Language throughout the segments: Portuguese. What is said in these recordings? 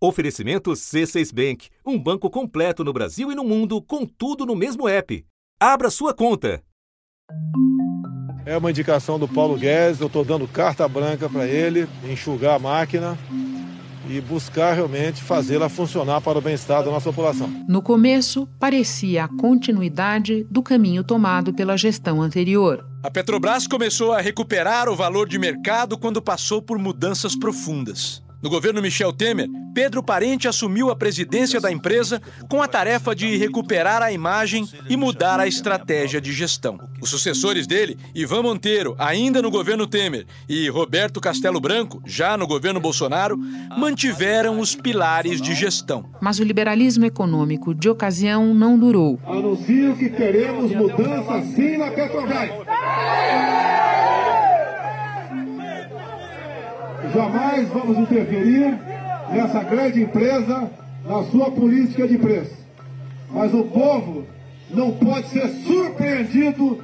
Oferecimento C6 Bank, um banco completo no Brasil e no mundo, com tudo no mesmo app. Abra sua conta. É uma indicação do Paulo Guedes, eu estou dando carta branca para ele, enxugar a máquina e buscar realmente fazê-la funcionar para o bem-estar da nossa população. No começo, parecia a continuidade do caminho tomado pela gestão anterior. A Petrobras começou a recuperar o valor de mercado quando passou por mudanças profundas. No governo Michel Temer, Pedro Parente assumiu a presidência da empresa com a tarefa de recuperar a imagem e mudar a estratégia de gestão. Os sucessores dele, Ivan Monteiro, ainda no governo Temer, e Roberto Castelo Branco, já no governo Bolsonaro, mantiveram os pilares de gestão. Mas o liberalismo econômico de ocasião não durou. Anuncio que teremos mudança sim na Petrobras. Jamais vamos interferir nessa grande empresa na sua política de preço. Mas o povo não pode ser surpreendido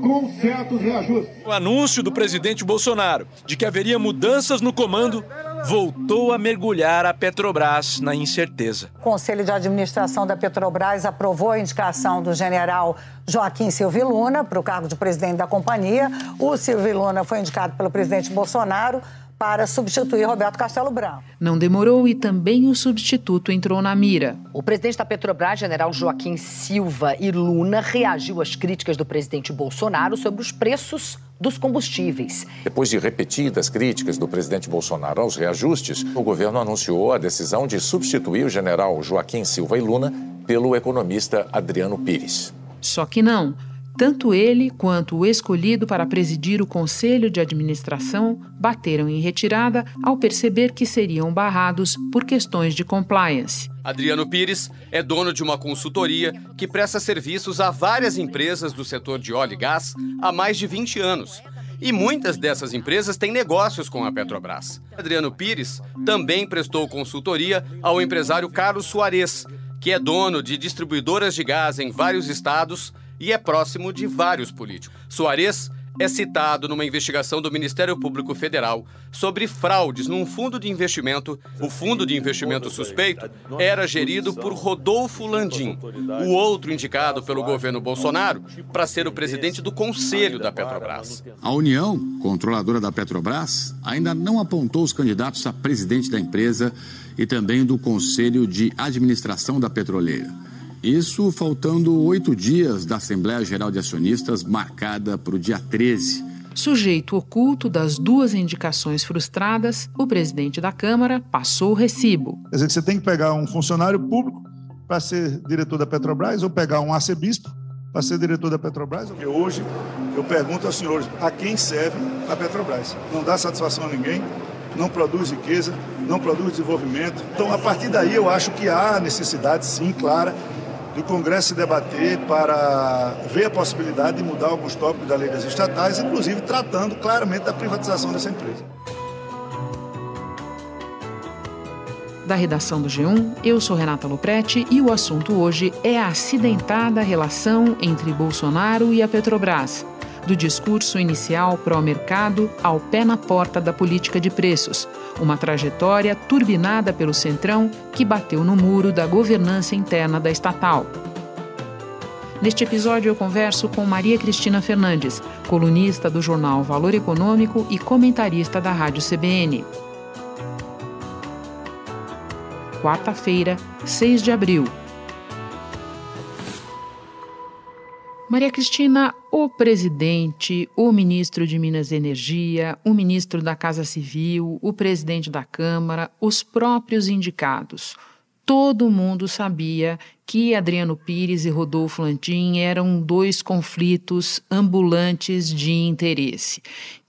com certos reajustes. O anúncio do presidente Bolsonaro de que haveria mudanças no comando voltou a mergulhar a Petrobras na incerteza. O Conselho de Administração da Petrobras aprovou a indicação do general Joaquim Silvio Luna para o cargo de presidente da companhia. O Silvio Luna foi indicado pelo presidente Bolsonaro para substituir Roberto Castelo Branco. Não demorou e também o substituto entrou na mira. O presidente da Petrobras, general Joaquim Silva e Luna, reagiu às críticas do presidente Bolsonaro sobre os preços dos combustíveis. Depois de repetidas críticas do presidente Bolsonaro aos reajustes, o governo anunciou a decisão de substituir o general Joaquim Silva e Luna pelo economista Adriano Pires. Só que não. Tanto ele quanto o escolhido para presidir o conselho de administração bateram em retirada ao perceber que seriam barrados por questões de compliance. Adriano Pires é dono de uma consultoria que presta serviços a várias empresas do setor de óleo e gás há mais de 20 anos. E muitas dessas empresas têm negócios com a Petrobras. Adriano Pires também prestou consultoria ao empresário Carlos Soares, que é dono de distribuidoras de gás em vários estados e é próximo de vários políticos. Soares é citado numa investigação do Ministério Público Federal sobre fraudes num fundo de investimento. O fundo de investimento suspeito era gerido por Rodolfo Landim, o outro indicado pelo governo Bolsonaro para ser o presidente do conselho da Petrobras. A União, controladora da Petrobras, ainda não apontou os candidatos a presidente da empresa e também do conselho de administração da petroleira. Isso faltando oito dias da Assembleia Geral de Acionistas, marcada para o dia 13. Sujeito oculto das duas indicações frustradas, o presidente da Câmara passou o recibo. Quer dizer, que você tem que pegar um funcionário público para ser diretor da Petrobras ou pegar um arcebispo para ser diretor da Petrobras? Porque hoje eu pergunto aos senhores a quem serve a Petrobras. Não dá satisfação a ninguém, não produz riqueza, não produz desenvolvimento. Então, a partir daí, eu acho que há necessidade, sim, clara, do Congresso debater para ver a possibilidade de mudar alguns tópicos da lei das estatais, inclusive tratando claramente da privatização dessa empresa. Da redação do G1, eu sou Renata Loprete e o assunto hoje é a acidentada relação entre Bolsonaro e a Petrobras do discurso inicial pró-mercado ao pé na porta da política de preços, uma trajetória turbinada pelo Centrão que bateu no muro da governança interna da estatal. Neste episódio, eu converso com Maria Cristina Fernandes, colunista do jornal Valor Econômico e comentarista da Rádio CBN. Quarta-feira, 6 de abril. Maria Cristina, o presidente, o ministro de Minas e Energia, o ministro da Casa Civil, o presidente da Câmara, os próprios indicados. Todo mundo sabia que Adriano Pires e Rodolfo Landim eram dois conflitos ambulantes de interesse.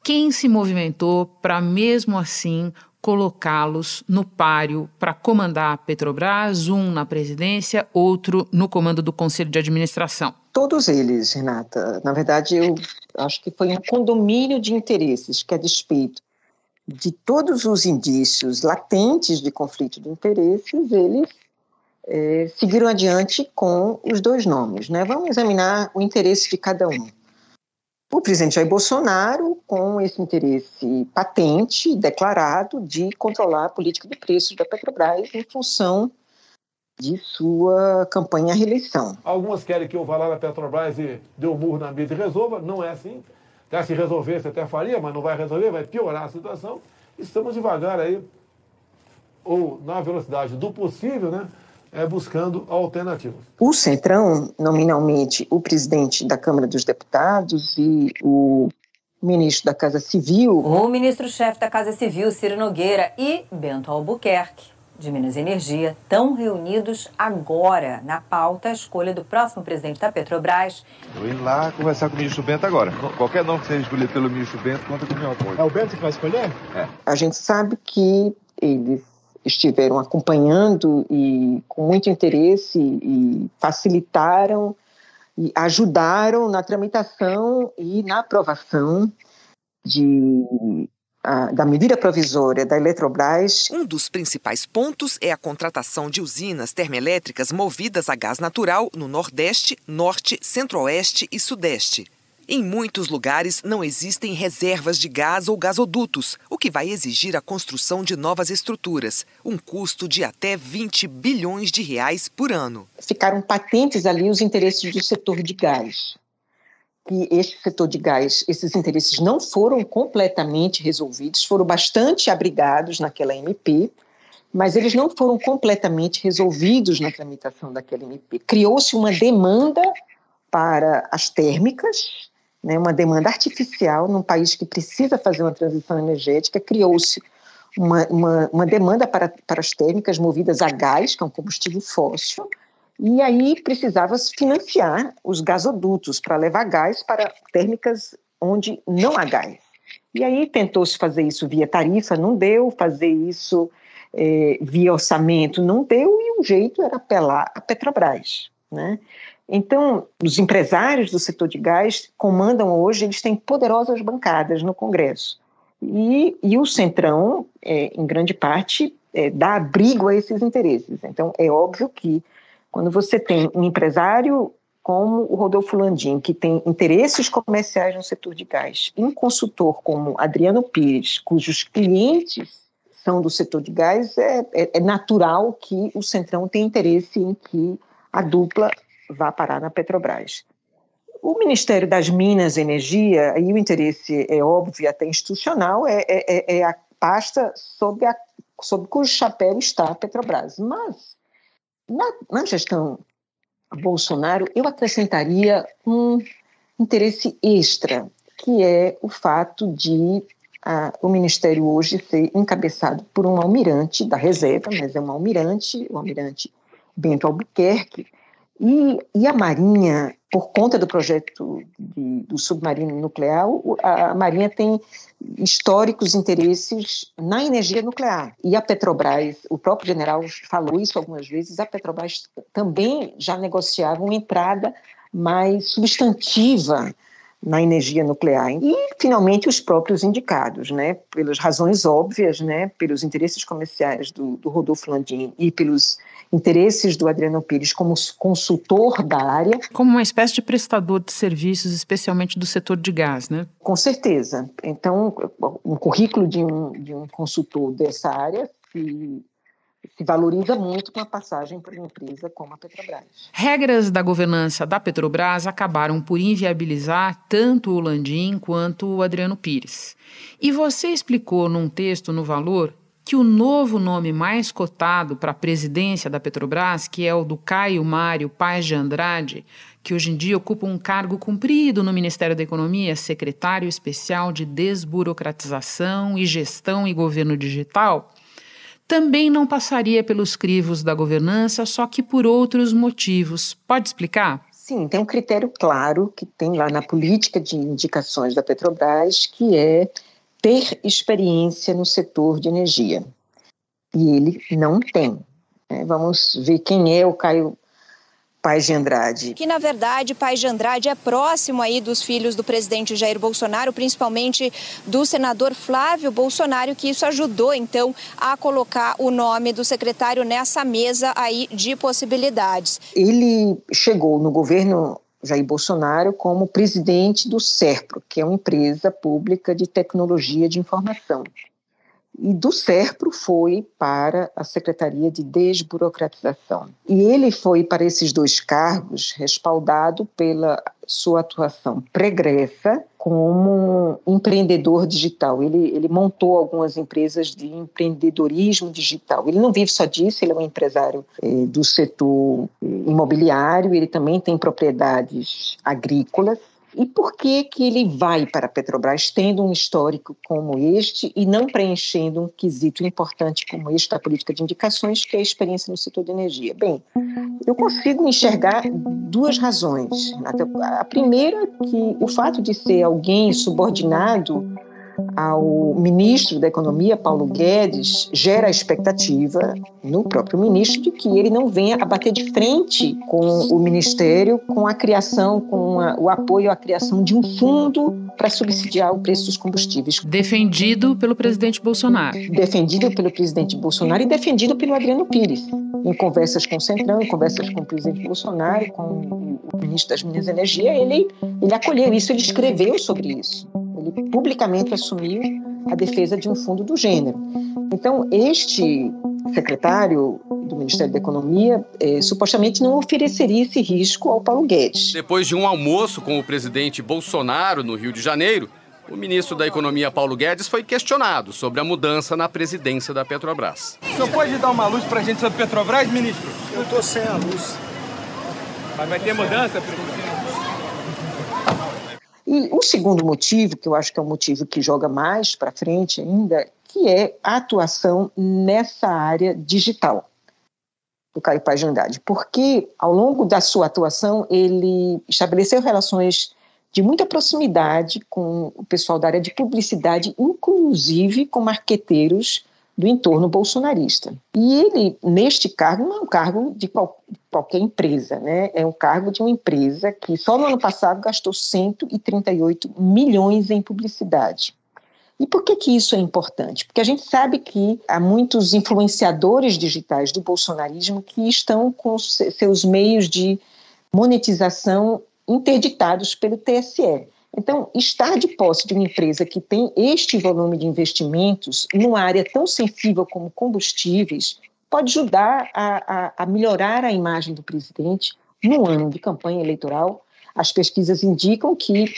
Quem se movimentou para, mesmo assim, colocá-los no páreo para comandar a Petrobras, um na presidência, outro no comando do Conselho de Administração? Todos eles, Renata. Na verdade, eu acho que foi um condomínio de interesses que, a despeito de todos os indícios latentes de conflito de interesses, eles é, seguiram adiante com os dois nomes. Né? Vamos examinar o interesse de cada um. O presidente Jair Bolsonaro com esse interesse patente, declarado, de controlar a política de preços da Petrobras em função de sua campanha à reeleição. Algumas querem que eu vá lá na Petrobras e dê um murro na mesa e resolva, não é assim. Até se resolvesse até faria, mas não vai resolver, vai piorar a situação. Estamos devagar aí, ou na velocidade do possível, né? É, buscando alternativas. O Centrão, nominalmente, o presidente da Câmara dos Deputados e o ministro da Casa Civil. O ministro-chefe da Casa Civil, Ciro Nogueira, e Bento Albuquerque, de Minas e Energia, estão reunidos agora na pauta a escolha do próximo presidente da Petrobras. Eu ir lá conversar com o ministro Bento agora. Qualquer nome que seja escolhido pelo ministro Bento, conta com o meu apoio. É o Bento que vai escolher? É. A gente sabe que eles estiveram acompanhando e com muito interesse e facilitaram e ajudaram na tramitação e na aprovação de a, da medida provisória da Eletrobras. Um dos principais pontos é a contratação de usinas termoelétricas movidas a gás natural no Nordeste, Norte, Centro-Oeste e Sudeste. Em muitos lugares não existem reservas de gás ou gasodutos, o que vai exigir a construção de novas estruturas, um custo de até 20 bilhões de reais por ano. Ficaram patentes ali os interesses do setor de gás. E este setor de gás, esses interesses não foram completamente resolvidos, foram bastante abrigados naquela MP, mas eles não foram completamente resolvidos na tramitação daquela MP. Criou-se uma demanda para as térmicas, né, uma demanda artificial num país que precisa fazer uma transição energética, criou-se uma, uma, uma, demanda para, para as térmicas movidas a gás, que é um combustível fóssil, e aí precisava financiar os gasodutos para levar gás para térmicas onde não há gás. E aí tentou-se fazer isso via tarifa, não deu, fazer isso é, via orçamento, não deu, e o jeito era apelar a Petrobras. Né? Então, os empresários do setor de gás comandam hoje, eles têm poderosas bancadas no Congresso. E, e o Centrão, é, em grande parte, é, dá abrigo a esses interesses. Então, é óbvio que quando você tem um empresário como o Rodolfo Landim, que tem interesses comerciais no setor de gás, e um consultor como Adriano Pires, cujos clientes são do setor de gás, é, é, é natural que o Centrão tenha interesse em que a dupla vá parar na Petrobras. O Ministério das Minas e Energia, aí o interesse é óbvio e até institucional, é, é, é a pasta sob, a, sob cujo chapéu está a Petrobras. Mas, na, na gestão Bolsonaro, eu acrescentaria um interesse extra, que é o fato de a, o Ministério hoje ser encabeçado por um almirante da reserva, mas é um almirante, o almirante Bento Albuquerque, e, e, a Marinha, por conta do projeto de, do submarino nuclear, a Marinha tem históricos interesses na energia nuclear. E a Petrobras, o próprio general falou isso algumas vezes, a Petrobras também já negociava uma entrada mais substantiva na energia nuclear. E, finalmente, os próprios indicados, né, pelas razões óbvias, né, pelos interesses comerciais do, do Rodolfo Landim e pelos interesses do Adriano Pires como consultor da área. Como uma espécie de prestador de serviços, especialmente do setor de gás, né? Com certeza. Então, um currículo de um, de um consultor dessa área se se valoriza muito com a passagem por uma empresa como a Petrobras. Regras da governança da Petrobras acabaram por inviabilizar tanto o Landim quanto o Adriano Pires. E você explicou num texto no Valor que o novo nome mais cotado para a presidência da Petrobras, que é o do Caio Mário Paz de Andrade, que hoje em dia ocupa um cargo cumprido no Ministério da Economia, secretário especial de desburocratização e gestão e governo digital, também não passaria pelos crivos da governança, só que por outros motivos. Pode explicar? Sim, tem um critério claro que tem lá na política de indicações da Petrobras, que é ter experiência no setor de energia. E ele não tem. É, vamos ver quem é o Caio Paz de Andrade. Que, na verdade, Paz de Andrade é próximo aí dos filhos do presidente Jair Bolsonaro, principalmente do senador Flávio Bolsonaro, que isso ajudou, então, a colocar o nome do secretário nessa mesa aí de possibilidades. Ele chegou no governo Jair Bolsonaro como presidente do SERPRO, que é uma empresa pública de tecnologia de informação. E do SERPRO foi para a Secretaria de Desburocratização. E ele foi para esses dois cargos respaldado pela sua atuação pregressa como empreendedor digital. Ele, ele montou algumas empresas de empreendedorismo digital. Ele não vive só disso, ele é um empresário eh, do setor imobiliário, ele também tem propriedades agrícolas e por que, que ele vai para a Petrobras tendo um histórico como este e não preenchendo um quesito importante como este da política de indicações, que é a experiência no setor de energia? Bem, eu consigo enxergar duas razões. A primeira é que o fato de ser alguém subordinado ao ministro da Economia, Paulo Guedes, gera a expectativa no próprio ministro de que ele não venha a bater de frente com o ministério com a criação, com a, o apoio à criação de um fundo para subsidiar o preço dos combustíveis. Defendido pelo presidente Bolsonaro. Defendido pelo presidente Bolsonaro e defendido pelo Adriano Pires. Em conversas com o Centrão, em conversas com o presidente Bolsonaro, com o ministro das Minas e Energia, ele, ele acolheu isso, ele escreveu sobre isso. Ele publicamente assumiu a defesa de um fundo do gênero. Então, este secretário do Ministério da Economia eh, supostamente não ofereceria esse risco ao Paulo Guedes. Depois de um almoço com o presidente Bolsonaro no Rio de Janeiro, o ministro da Economia Paulo Guedes foi questionado sobre a mudança na presidência da Petrobras. O senhor pode dar uma luz para a gente sobre Petrobras, ministro? Eu estou sem a luz. Mas vai ter mudança, presidente? E o segundo motivo, que eu acho que é um motivo que joga mais para frente ainda, que é a atuação nessa área digital do Caio Paz de Andrade, porque ao longo da sua atuação ele estabeleceu relações de muita proximidade com o pessoal da área de publicidade, inclusive com marqueteiros do entorno bolsonarista. E ele, neste cargo, não é um cargo de qual, qualquer empresa, né? é um cargo de uma empresa que só no ano passado gastou 138 milhões em publicidade. E por que, que isso é importante? Porque a gente sabe que há muitos influenciadores digitais do bolsonarismo que estão com seus meios de monetização interditados pelo TSE. Então, estar de posse de uma empresa que tem este volume de investimentos numa área tão sensível como combustíveis pode ajudar a, a, a melhorar a imagem do presidente no ano de campanha eleitoral. As pesquisas indicam que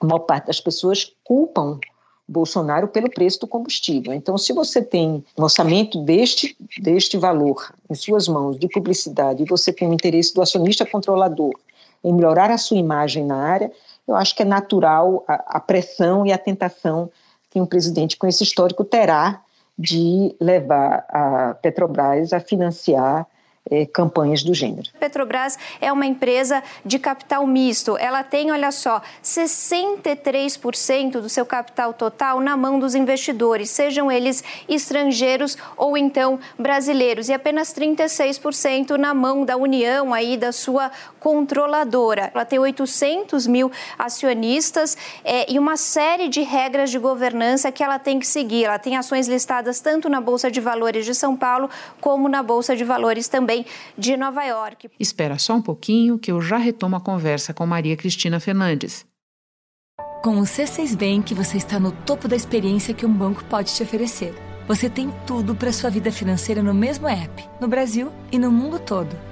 a maior parte das pessoas culpam Bolsonaro pelo preço do combustível. Então, se você tem um orçamento deste, deste valor em suas mãos de publicidade e você tem o interesse do acionista controlador em melhorar a sua imagem na área, eu acho que é natural a, a pressão e a tentação que um presidente com esse histórico terá de levar a Petrobras a financiar é, campanhas do gênero. Petrobras é uma empresa de capital misto. Ela tem, olha só, 63% do seu capital total na mão dos investidores, sejam eles estrangeiros ou então brasileiros, e apenas 36% na mão da União aí da sua controladora. Ela tem 800 mil acionistas é, e uma série de regras de governança que ela tem que seguir. Ela tem ações listadas tanto na Bolsa de Valores de São Paulo como na Bolsa de Valores também também de Nova York. Espera só um pouquinho que eu já retomo a conversa com Maria Cristina Fernandes. Com o C6 Bank, você está no topo da experiência que um banco pode te oferecer. Você tem tudo para sua vida financeira no mesmo app, no Brasil e no mundo todo.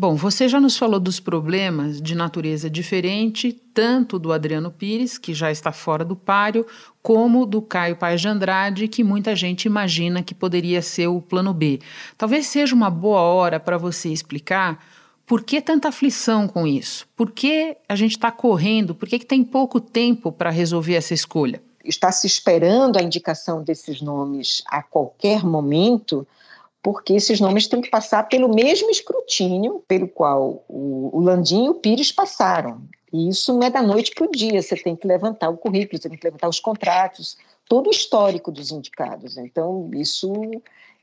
Bom, você já nos falou dos problemas de natureza diferente, tanto do Adriano Pires, que já está fora do páreo, como do Caio Paes de Andrade, que muita gente imagina que poderia ser o plano B. Talvez seja uma boa hora para você explicar por que tanta aflição com isso? Por que a gente está correndo? Por que, que tem pouco tempo para resolver essa escolha? Está se esperando a indicação desses nomes a qualquer momento, porque esses nomes têm que passar pelo mesmo escrutínio pelo qual o, o Landim e o Pires passaram. E isso não é da noite para o dia, você tem que levantar o currículo, você tem que levantar os contratos, todo o histórico dos indicados. Então, isso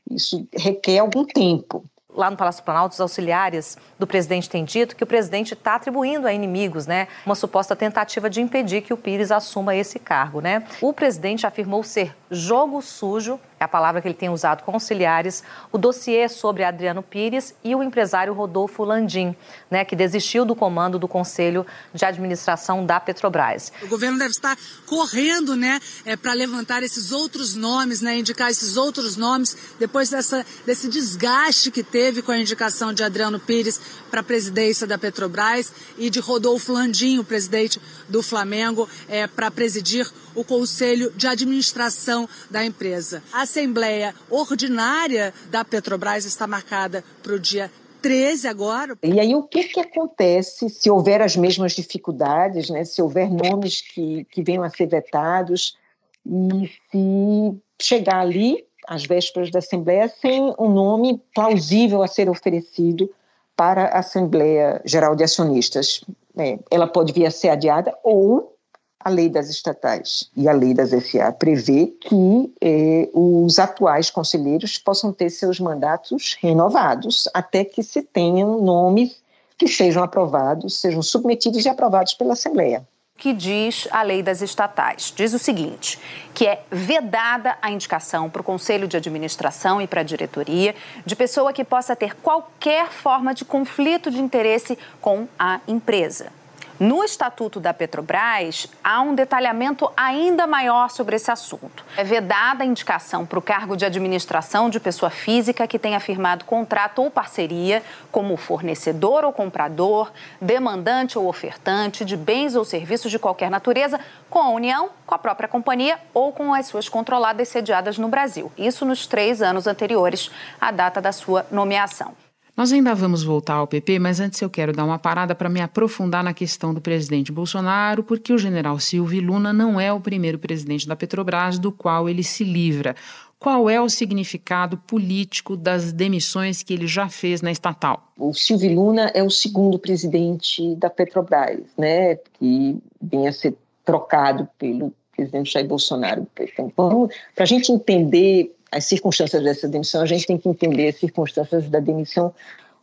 Isso requer algum tempo lá no Palácio Planalto, os auxiliares do presidente têm dito que o presidente está atribuindo a inimigos, né, uma suposta tentativa de impedir que o Pires assuma esse cargo, né? O presidente afirmou ser jogo sujo é a palavra que ele tem usado com auxiliares, o dossiê sobre Adriano Pires e o empresário Rodolfo Landim, né, que desistiu do comando do Conselho de Administração da Petrobras. O governo deve estar correndo né, é, para levantar esses outros nomes, né, indicar esses outros nomes, depois dessa, desse desgaste que teve com a indicação de Adriano Pires para a presidência da Petrobras e de Rodolfo Landim, o presidente do Flamengo, é, para presidir o Conselho de Administração da empresa. A Assembleia Ordinária da Petrobras está marcada para o dia 13 agora. E aí o que, que acontece se houver as mesmas dificuldades, né? se houver nomes que, que venham a ser vetados e se chegar ali, às vésperas da Assembleia, sem um nome plausível a ser oferecido para a Assembleia Geral de Acionistas. É, ela pode vir a ser adiada ou a lei das estatais e a lei das SA prevê que eh, os atuais conselheiros possam ter seus mandatos renovados até que se tenham nomes que sejam aprovados, sejam submetidos e aprovados pela Assembleia que diz a lei das estatais. Diz o seguinte: que é vedada a indicação para o conselho de administração e para a diretoria de pessoa que possa ter qualquer forma de conflito de interesse com a empresa. No Estatuto da Petrobras, há um detalhamento ainda maior sobre esse assunto. É vedada a indicação para o cargo de administração de pessoa física que tenha firmado contrato ou parceria como fornecedor ou comprador, demandante ou ofertante de bens ou serviços de qualquer natureza com a União, com a própria companhia ou com as suas controladas sediadas no Brasil. Isso nos três anos anteriores à data da sua nomeação. Nós ainda vamos voltar ao PP, mas antes eu quero dar uma parada para me aprofundar na questão do presidente Bolsonaro, porque o general Silvio Luna não é o primeiro presidente da Petrobras do qual ele se livra. Qual é o significado político das demissões que ele já fez na estatal? O Silvio Luna é o segundo presidente da Petrobras, né, que vem a ser trocado pelo presidente Jair Bolsonaro. Então, para a gente entender as circunstâncias dessa demissão, a gente tem que entender as circunstâncias da demissão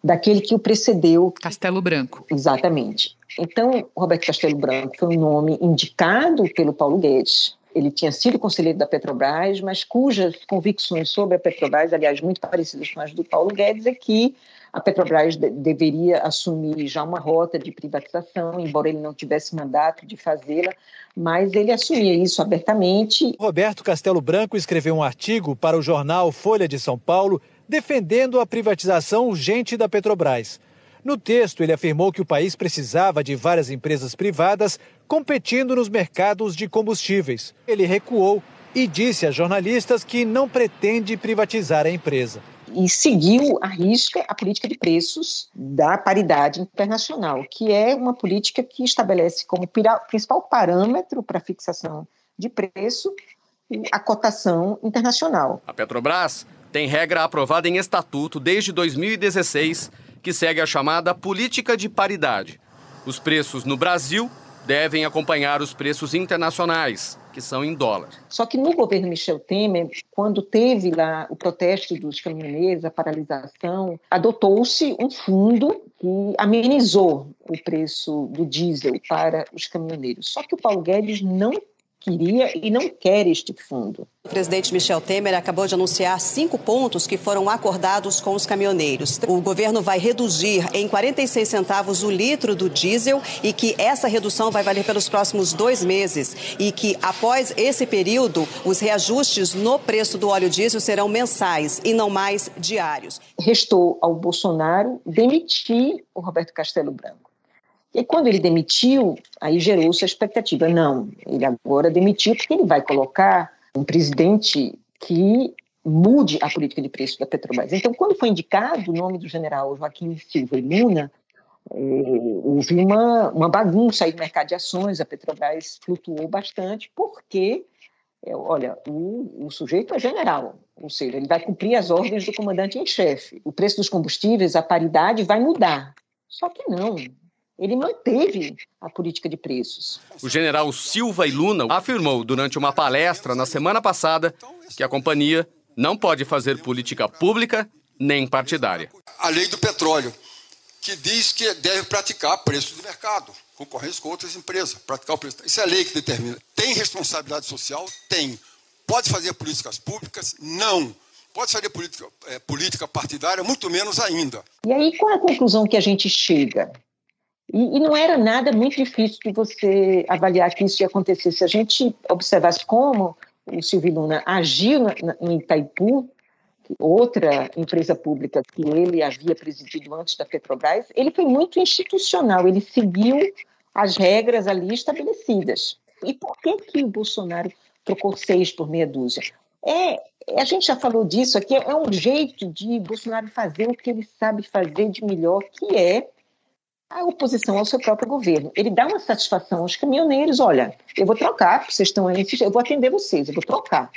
daquele que o precedeu. Castelo Branco. Exatamente. Então, Roberto Castelo Branco foi um nome indicado pelo Paulo Guedes. Ele tinha sido conselheiro da Petrobras, mas cujas convicções sobre a Petrobras, aliás, muito parecidas com as do Paulo Guedes, é que a Petrobras de deveria assumir já uma rota de privatização, embora ele não tivesse mandato de fazê-la, mas ele assumia isso abertamente. Roberto Castelo Branco escreveu um artigo para o jornal Folha de São Paulo defendendo a privatização urgente da Petrobras. No texto, ele afirmou que o país precisava de várias empresas privadas competindo nos mercados de combustíveis. Ele recuou e disse a jornalistas que não pretende privatizar a empresa e seguiu à risca a política de preços da paridade internacional, que é uma política que estabelece como principal parâmetro para a fixação de preço a cotação internacional. A Petrobras tem regra aprovada em estatuto desde 2016 que segue a chamada política de paridade. Os preços no Brasil devem acompanhar os preços internacionais, que são em dólar. Só que no governo Michel Temer, quando teve lá o protesto dos caminhoneiros, a paralisação, adotou-se um fundo que amenizou o preço do diesel para os caminhoneiros. Só que o Paulo Guedes não queria e não quer este fundo. O presidente Michel Temer acabou de anunciar cinco pontos que foram acordados com os caminhoneiros. O governo vai reduzir em 46 centavos o litro do diesel e que essa redução vai valer pelos próximos dois meses e que após esse período os reajustes no preço do óleo diesel serão mensais e não mais diários. Restou ao Bolsonaro demitir o Roberto Castelo Branco. E quando ele demitiu, aí gerou-se a expectativa. Não, ele agora demitiu porque ele vai colocar um presidente que mude a política de preço da Petrobras. Então, quando foi indicado o nome do general Joaquim Silva e Luna, eh, houve uma, uma bagunça aí no mercado de ações, a Petrobras flutuou bastante, porque, eh, olha, o, o sujeito é general, ou seja, ele vai cumprir as ordens do comandante em chefe. O preço dos combustíveis, a paridade vai mudar. Só que não, ele manteve a política de preços. O general Silva e Luna afirmou durante uma palestra na semana passada que a companhia Não pode fazer política pública nem partidária. A lei do petróleo, que diz que deve praticar preço de mercado, concorrência com outras empresas, praticar o preço. Isso é a lei que determina. Tem responsabilidade social? Tem. Pode fazer políticas públicas? Não. Pode fazer política, é, política partidária? Muito menos ainda. E aí, qual é a conclusão que a gente chega? E, e, não era nada muito difícil de você avaliar que isso ia acontecer. Se a gente observasse como o Silvio Luna agiu na, na, Itaipu, outra empresa pública que ele havia presidido antes da Petrobras, ele foi muito institucional, ele seguiu as regras ali estabelecidas. E por que, que o Bolsonaro trocou seis por meia dúzia? É, a gente já falou disso aqui, é um jeito de Bolsonaro fazer o que ele sabe fazer de melhor, que é a oposição ao seu próprio governo. Ele dá uma satisfação aos caminhoneiros, olha, eu vou trocar, vocês estão aí, eu vou atender vocês, eu vou trocar.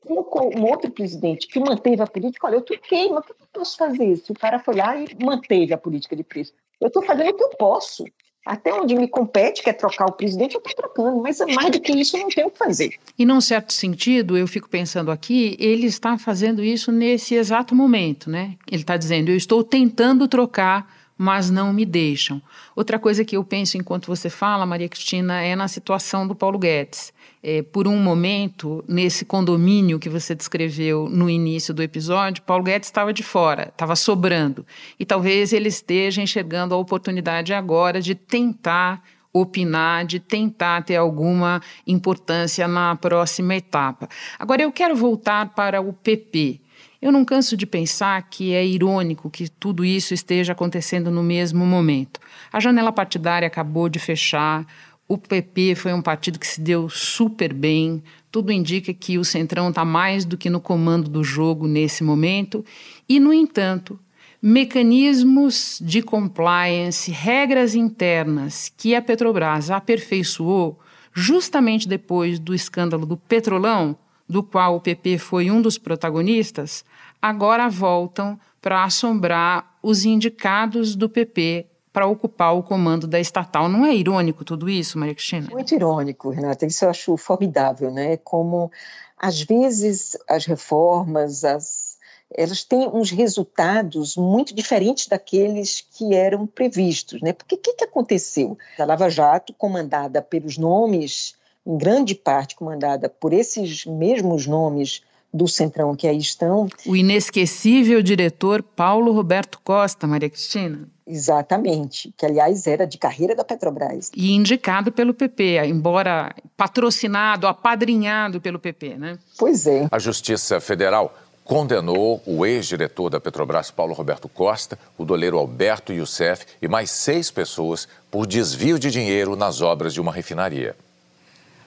Colocou um outro presidente que manteve a política, olha, eu troquei, mas o que eu posso fazer? Se o cara foi lá e manteve a política de preço, eu estou fazendo o que eu posso. Até onde me compete, que é trocar o presidente, eu estou trocando, mas mais do que isso eu não tenho o que fazer. E num certo sentido, eu fico pensando aqui, ele está fazendo isso nesse exato momento, né? Ele está dizendo, eu estou tentando trocar mas não me deixam. Outra coisa que eu penso enquanto você fala, Maria Cristina, é na situação do Paulo Guedes. É, por um momento, nesse condomínio que você descreveu no início do episódio, Paulo Guedes estava de fora, estava sobrando. E talvez ele esteja enxergando a oportunidade agora de tentar opinar, de tentar ter alguma importância na próxima etapa. Agora, eu quero voltar para o PP. Eu não canso de pensar que é irônico que tudo isso esteja acontecendo no mesmo momento. A janela partidária acabou de fechar, o PP foi um partido que se deu super bem, tudo indica que o Centrão está mais do que no comando do jogo nesse momento, e, no entanto, mecanismos de compliance, regras internas que a Petrobras aperfeiçoou justamente depois do escândalo do Petrolão, do qual o PP foi um dos protagonistas, agora voltam para assombrar os indicados do PP para ocupar o comando da estatal. Não é irônico tudo isso, Maria Cristina? Muito irônico, Renata. Isso eu acho formidável, né? Como às vezes as reformas, as, elas têm uns resultados muito diferentes daqueles que eram previstos, né? Porque o que, que aconteceu? A Lava Jato, comandada pelos nomes, em grande parte comandada por esses mesmos nomes do Centrão que aí estão. O inesquecível diretor Paulo Roberto Costa, Maria Cristina. Exatamente, que aliás era de carreira da Petrobras. E indicado pelo PP, embora patrocinado, apadrinhado pelo PP, né? Pois é. A Justiça Federal condenou o ex-diretor da Petrobras, Paulo Roberto Costa, o doleiro Alberto Youssef e mais seis pessoas por desvio de dinheiro nas obras de uma refinaria.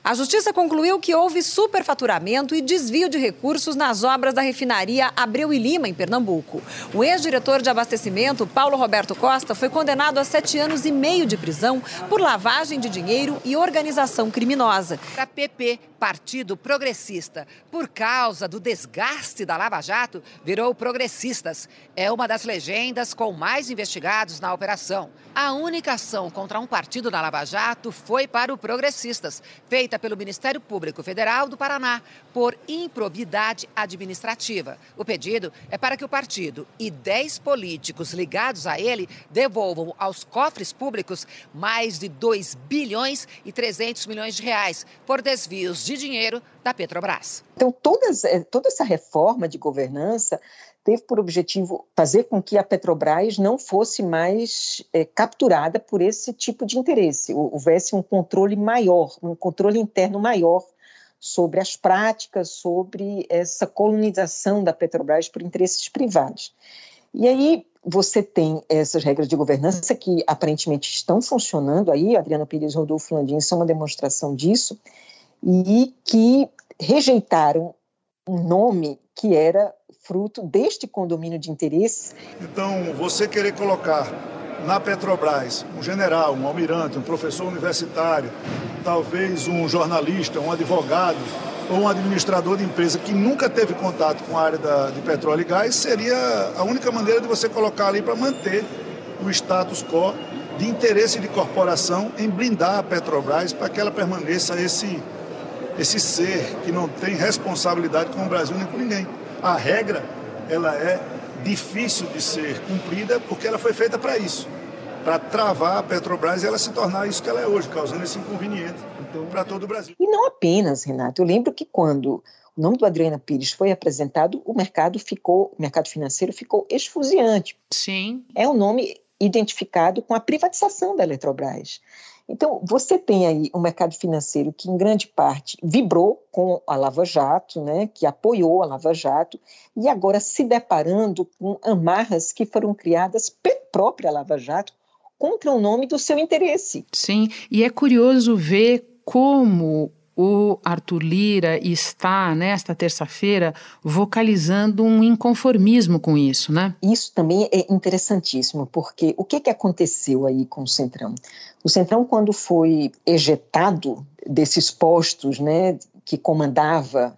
A Justiça concluiu que houve superfaturamento e desvio de recursos nas obras da refinaria Abreu e Lima, em Pernambuco. O ex-diretor de abastecimento, Paulo Roberto Costa, foi condenado a sete anos e meio de prisão por lavagem de dinheiro e organização criminosa. A PP, Partido Progressista, por causa do desgaste da Lava Jato, virou Progressistas. É uma das legendas com mais investigados na operação. A única ação contra um partido na Lava Jato foi para o Progressistas, feita pelo Ministério Público Federal do Paraná por improbidade administrativa. O pedido é para que o partido e 10 políticos ligados a ele devolvam aos cofres públicos mais de 2 bilhões e 300 milhões de reais por desvios de dinheiro da Petrobras. Então, todas, eh, toda essa reforma de governança teve por objetivo fazer com que a Petrobras não fosse mais é, capturada por esse tipo de interesse, houvesse um controle maior, um controle interno maior sobre as práticas, sobre essa colonização da Petrobras por interesses privados. E aí você tem essas regras de governança que aparentemente estão funcionando aí, Adriana Pires e Rodolfo Landim são uma demonstração disso, e que rejeitaram um nome que era fruto deste condomínio de interesses. Então, você querer colocar na Petrobras um general, um almirante, um professor universitário, talvez um jornalista, um advogado ou um administrador de empresa que nunca teve contato com a área da, de petróleo e gás, seria a única maneira de você colocar ali para manter o status quo de interesse de corporação em blindar a Petrobras para que ela permaneça esse, esse ser que não tem responsabilidade com o Brasil nem com ninguém. A regra, ela é difícil de ser cumprida porque ela foi feita para isso para travar a Petrobras e ela se tornar isso que ela é hoje, causando esse inconveniente para todo o Brasil. E não apenas, Renato. Eu lembro que quando o nome do Adriana Pires foi apresentado, o mercado ficou, o mercado financeiro ficou esfuziante. Sim. É um nome identificado com a privatização da Eletrobras. Então, você tem aí um mercado financeiro que, em grande parte, vibrou com a Lava Jato, né, que apoiou a Lava Jato, e agora se deparando com amarras que foram criadas pela própria Lava Jato contra o nome do seu interesse. Sim, e é curioso ver como o Arthur Lira está, nesta terça-feira, vocalizando um inconformismo com isso, né? Isso também é interessantíssimo, porque o que, que aconteceu aí com o Centrão? O Centrão, quando foi ejetado desses postos, né, que comandava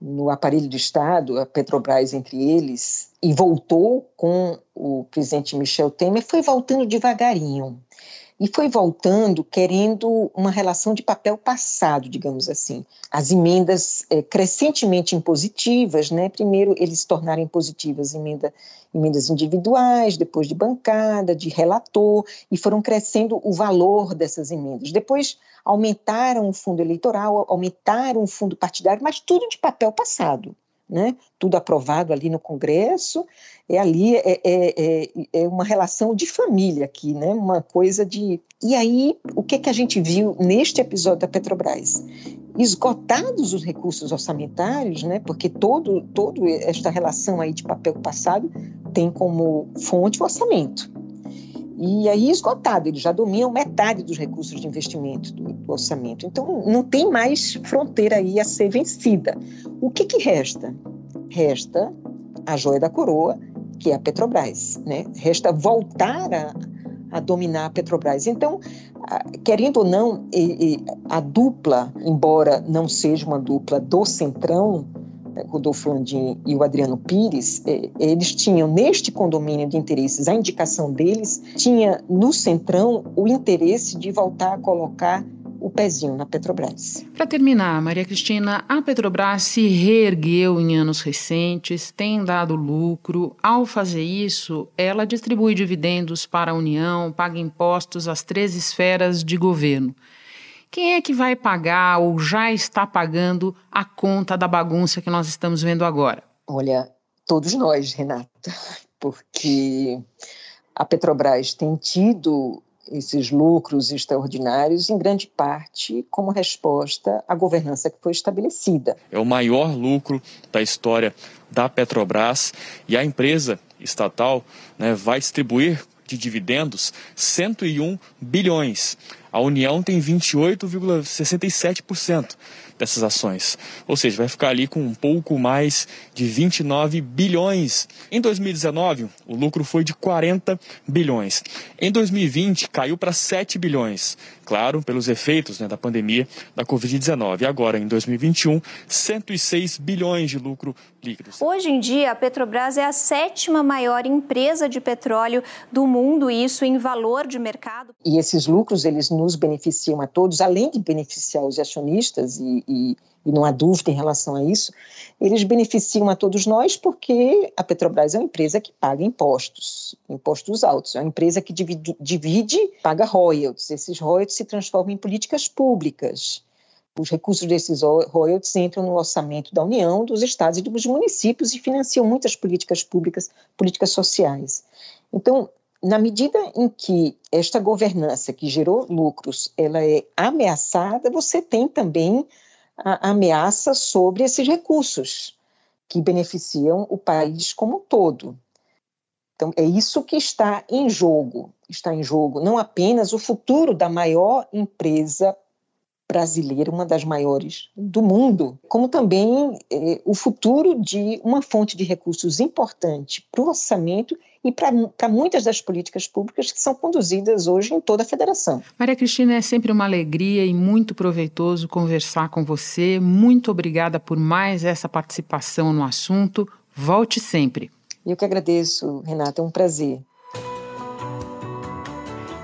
no aparelho do Estado, a Petrobras entre eles, e voltou com o presidente Michel Temer, foi voltando devagarinho e foi voltando querendo uma relação de papel passado, digamos assim. As emendas é, crescentemente impositivas, né? primeiro eles tornaram impositivas emenda, emendas individuais, depois de bancada, de relator, e foram crescendo o valor dessas emendas. Depois aumentaram o fundo eleitoral, aumentaram o fundo partidário, mas tudo de papel passado né? tudo aprovado ali no Congresso, é ali, é, é, é, é, uma relação de família aqui, né? uma coisa de... E aí, o que, que a gente viu neste episódio da Petrobras? Esgotados os recursos orçamentários, né? porque todo, todo esta relação aí de papel passado tem como fonte o orçamento. E aí esgotado, eles já dominam metade dos recursos de investimento do, orçamento. Então não tem mais fronteira aí a ser vencida. O que, que resta? Resta a joia da coroa, que é a Petrobras. Né? Resta voltar a, a dominar a Petrobras. Então, querendo ou não, a dupla, embora não seja uma dupla do Centrão, Rodolfo Landim e o Adriano Pires, é, eles tinham neste condomínio de interesses, a indicação deles tinha no Centrão o interesse de voltar a colocar o pezinho na Petrobras. Para terminar, Maria Cristina, a Petrobras se reergueu em anos recentes, tem dado lucro. Ao fazer isso, ela distribui dividendos para a União, paga impostos às três esferas de governo. Quem é que vai pagar ou já está pagando a conta da bagunça que nós estamos vendo agora? Olha, todos nós, Renata, porque a Petrobras tem tido esses lucros extraordinários, em grande parte como resposta à governança que foi estabelecida. É o maior lucro da história da Petrobras e a empresa estatal né, vai distribuir de dividendos 101 bilhões. A União tem 28,67% dessas ações. Ou seja, vai ficar ali com um pouco mais de 29 bilhões. Em 2019, o lucro foi de 40 bilhões. Em 2020, caiu para 7 bilhões. Claro, pelos efeitos né, da pandemia da Covid-19. E agora, em 2021, 106 bilhões de lucro líquido. Hoje em dia, a Petrobras é a sétima maior empresa de petróleo do mundo, isso em valor de mercado. E esses lucros, eles nos beneficiam a todos, além de beneficiar os acionistas e, e, e, não há dúvida em relação a isso, eles beneficiam a todos nós porque a Petrobras é uma empresa que paga impostos, impostos altos, é uma empresa que divide, divide paga royalties, esses royalties se transformam em políticas públicas. Os recursos desses royalties entram no orçamento da União, dos estados e dos municípios e financiam muitas políticas públicas, políticas sociais. Então, na medida em que esta governança que gerou lucros, ela é ameaçada, você tem também a ameaça sobre esses recursos que beneficiam o país como um todo. Então, é isso que está em jogo. Está em jogo não apenas o futuro da maior empresa brasileira, uma das maiores do mundo, como também eh, o futuro de uma fonte de recursos importante para o orçamento e para muitas das políticas públicas que são conduzidas hoje em toda a federação. Maria Cristina, é sempre uma alegria e muito proveitoso conversar com você. Muito obrigada por mais essa participação no assunto. Volte sempre. Eu que agradeço, Renata, é um prazer.